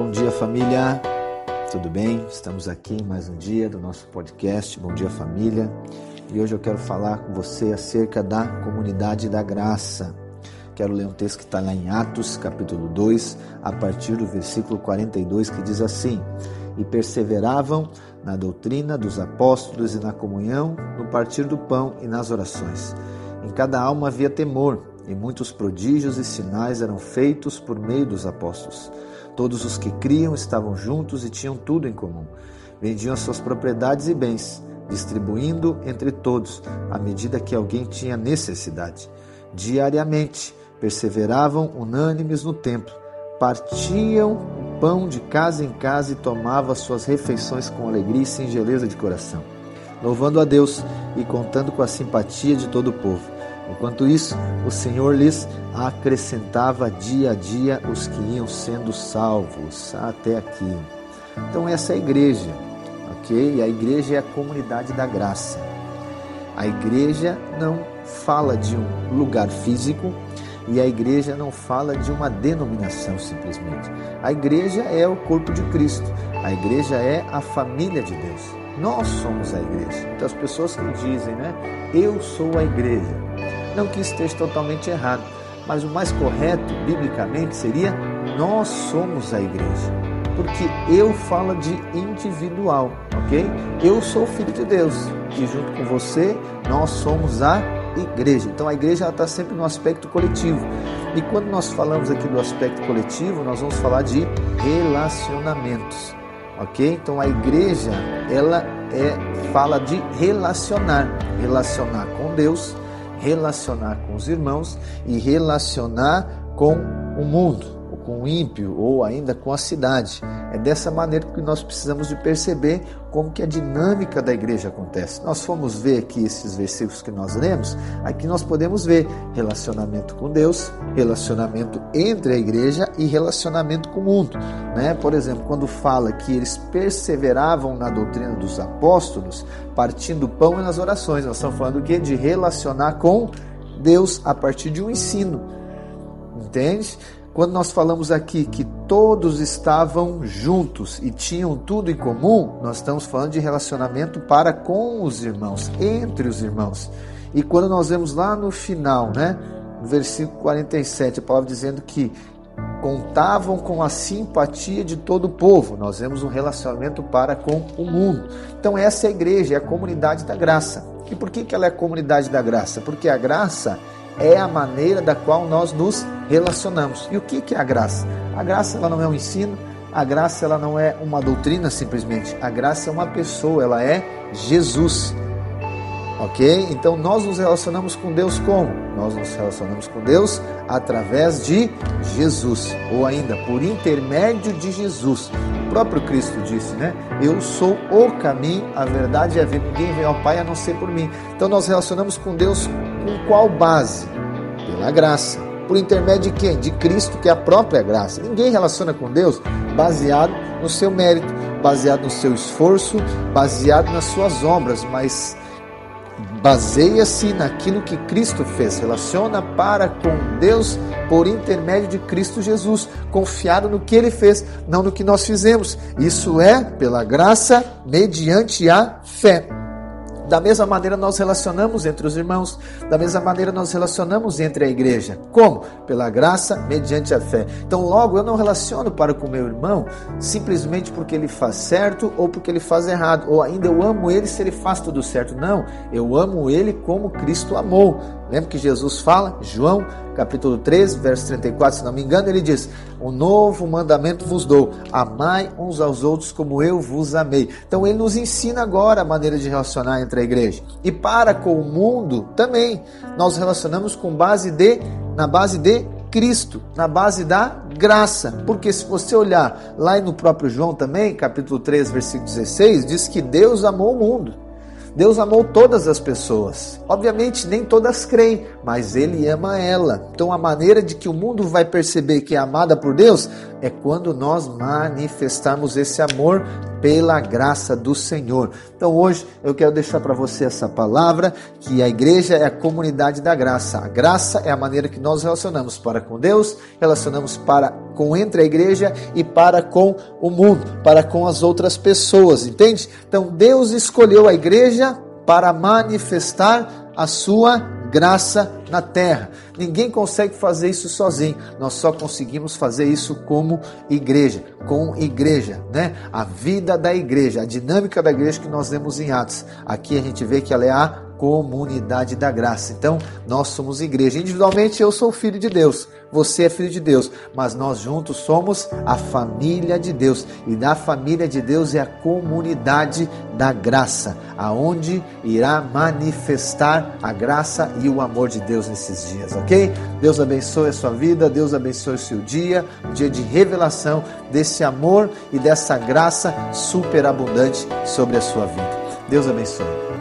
Bom dia, família. Tudo bem? Estamos aqui mais um dia do nosso podcast Bom Dia Família. E hoje eu quero falar com você acerca da comunidade da graça. Quero ler um texto que está lá em Atos, capítulo 2, a partir do versículo 42, que diz assim: E perseveravam na doutrina dos apóstolos e na comunhão, no partir do pão e nas orações. Em cada alma havia temor, e muitos prodígios e sinais eram feitos por meio dos apóstolos. Todos os que criam estavam juntos e tinham tudo em comum. Vendiam suas propriedades e bens, distribuindo entre todos, à medida que alguém tinha necessidade. Diariamente, perseveravam unânimes no templo, partiam o pão de casa em casa e tomavam suas refeições com alegria e singeleza de coração, louvando a Deus e contando com a simpatia de todo o povo. Enquanto isso, o Senhor lhes acrescentava dia a dia os que iam sendo salvos até aqui. Então, essa é a igreja, ok? A igreja é a comunidade da graça. A igreja não fala de um lugar físico e a igreja não fala de uma denominação simplesmente. A igreja é o corpo de Cristo, a igreja é a família de Deus. Nós somos a igreja. Então, as pessoas que dizem, né? Eu sou a igreja não que esteja totalmente errado, mas o mais correto, biblicamente, seria nós somos a igreja. Porque eu falo de individual, ok? Eu sou filho de Deus e junto com você nós somos a igreja. Então a igreja está sempre no aspecto coletivo. E quando nós falamos aqui do aspecto coletivo, nós vamos falar de relacionamentos, ok? Então a igreja ela é fala de relacionar, relacionar com Deus, relacionar com os irmãos e relacionar com o mundo com o ímpio ou ainda com a cidade. É dessa maneira que nós precisamos de perceber como que a dinâmica da igreja acontece. Nós fomos ver aqui esses versículos que nós lemos, aqui nós podemos ver relacionamento com Deus, relacionamento entre a igreja e relacionamento com o mundo. Né? Por exemplo, quando fala que eles perseveravam na doutrina dos apóstolos, partindo pão e nas orações, nós estamos falando o quê? De relacionar com Deus a partir de um ensino. Entende? Quando nós falamos aqui que todos estavam juntos e tinham tudo em comum, nós estamos falando de relacionamento para com os irmãos, entre os irmãos. E quando nós vemos lá no final, né, no versículo 47, a palavra dizendo que contavam com a simpatia de todo o povo. Nós vemos um relacionamento para com o mundo. Então essa é a igreja, é a comunidade da graça. E por que, que ela é a comunidade da graça? Porque a graça é a maneira da qual nós nos relacionamos. E o que é a graça? A graça ela não é um ensino, a graça ela não é uma doutrina simplesmente. A graça é uma pessoa, ela é Jesus. Ok? Então nós nos relacionamos com Deus como? Nós nos relacionamos com Deus através de Jesus, ou ainda por intermédio de Jesus. O próprio Cristo disse, né? Eu sou o caminho, a verdade e a vida. Ninguém vem ao Pai a não ser por mim. Então nós relacionamos com Deus com qual base? Pela graça. Por intermédio de quem? De Cristo, que é a própria graça. Ninguém relaciona com Deus baseado no seu mérito, baseado no seu esforço, baseado nas suas obras, mas baseia-se naquilo que Cristo fez, relaciona para com Deus por intermédio de Cristo Jesus, confiado no que ele fez, não no que nós fizemos. Isso é pela graça mediante a fé. Da mesma maneira nós relacionamos entre os irmãos, da mesma maneira nós relacionamos entre a igreja. Como? Pela graça, mediante a fé. Então, logo, eu não relaciono para com meu irmão simplesmente porque ele faz certo ou porque ele faz errado, ou ainda eu amo ele se ele faz tudo certo. Não, eu amo ele como Cristo amou. Lembra que Jesus fala, João capítulo 13, verso 34, se não me engano, ele diz: Um novo mandamento vos dou, amai uns aos outros como eu vos amei. Então ele nos ensina agora a maneira de relacionar entre a igreja. E para com o mundo também, nós relacionamos com base de, na base de Cristo, na base da graça. Porque se você olhar lá no próprio João também, capítulo 3, versículo 16, diz que Deus amou o mundo. Deus amou todas as pessoas. Obviamente, nem todas creem, mas Ele ama ela. Então, a maneira de que o mundo vai perceber que é amada por Deus é quando nós manifestarmos esse amor pela graça do Senhor. Então hoje eu quero deixar para você essa palavra que a igreja é a comunidade da graça. A graça é a maneira que nós relacionamos para com Deus, relacionamos para com entre a igreja e para com o mundo, para com as outras pessoas, entende? Então Deus escolheu a igreja para manifestar a sua graça na terra. Ninguém consegue fazer isso sozinho. Nós só conseguimos fazer isso como igreja, com igreja, né? A vida da igreja, a dinâmica da igreja que nós vemos em Atos. Aqui a gente vê que ela é a comunidade da graça. Então, nós somos igreja. Individualmente, eu sou filho de Deus, você é filho de Deus, mas nós juntos somos a família de Deus. E da família de Deus é a comunidade da graça, aonde irá manifestar a graça e o amor de Deus nesses dias, ok? Deus abençoe a sua vida, Deus abençoe o seu dia, um dia de revelação desse amor e dessa graça superabundante sobre a sua vida. Deus abençoe.